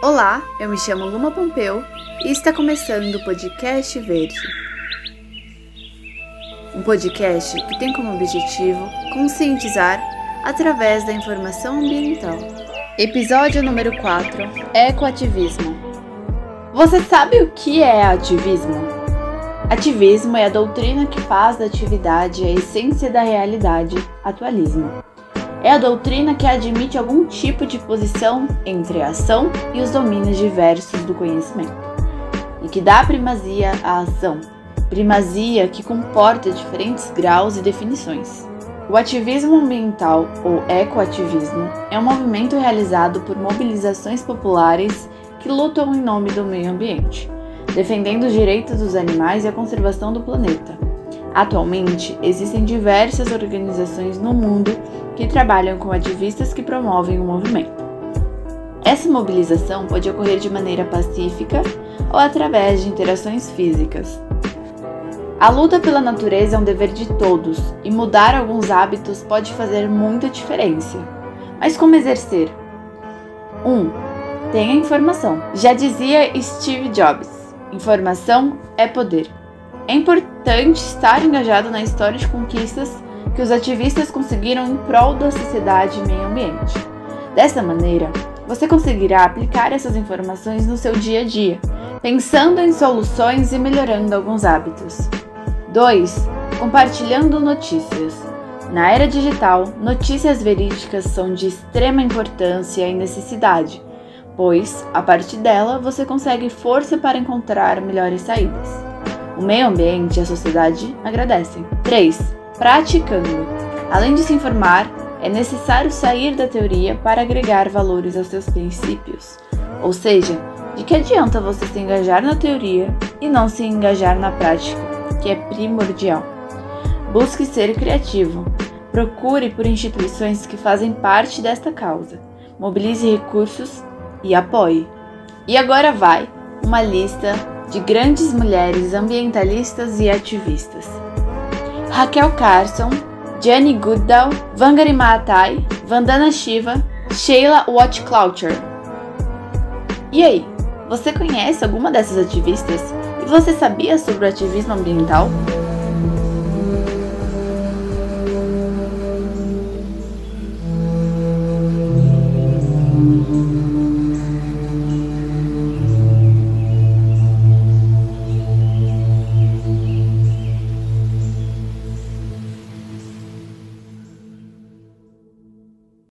Olá, eu me chamo Luma Pompeu e está começando o podcast Verde. Um podcast que tem como objetivo conscientizar através da informação ambiental. Episódio número 4: Ecoativismo. Você sabe o que é ativismo? Ativismo é a doutrina que faz da atividade a essência da realidade, atualismo. É a doutrina que admite algum tipo de posição entre a ação e os domínios diversos do conhecimento, e que dá primazia à ação, primazia que comporta diferentes graus e definições. O ativismo ambiental, ou ecoativismo, é um movimento realizado por mobilizações populares que lutam em nome do meio ambiente, defendendo os direitos dos animais e a conservação do planeta. Atualmente, existem diversas organizações no mundo que trabalham com ativistas que promovem o movimento. Essa mobilização pode ocorrer de maneira pacífica ou através de interações físicas. A luta pela natureza é um dever de todos e mudar alguns hábitos pode fazer muita diferença. Mas como exercer? 1. Um, tenha informação. Já dizia Steve Jobs: informação é poder. É importante estar engajado na história de conquistas que os ativistas conseguiram em prol da sociedade e meio ambiente. Dessa maneira, você conseguirá aplicar essas informações no seu dia a dia, pensando em soluções e melhorando alguns hábitos. 2. Compartilhando notícias. Na era digital, notícias verídicas são de extrema importância e necessidade, pois, a partir dela, você consegue força para encontrar melhores saídas. O meio ambiente e a sociedade agradecem. 3. Praticando. Além de se informar, é necessário sair da teoria para agregar valores aos seus princípios. Ou seja, de que adianta você se engajar na teoria e não se engajar na prática, que é primordial. Busque ser criativo. Procure por instituições que fazem parte desta causa. Mobilize recursos e apoie. E agora vai uma lista de grandes mulheres ambientalistas e ativistas. Raquel Carson, Jenny Goodall, Vangari Maathai, Vandana Shiva, Sheila Watcloucher. E aí, você conhece alguma dessas ativistas? E você sabia sobre o ativismo ambiental?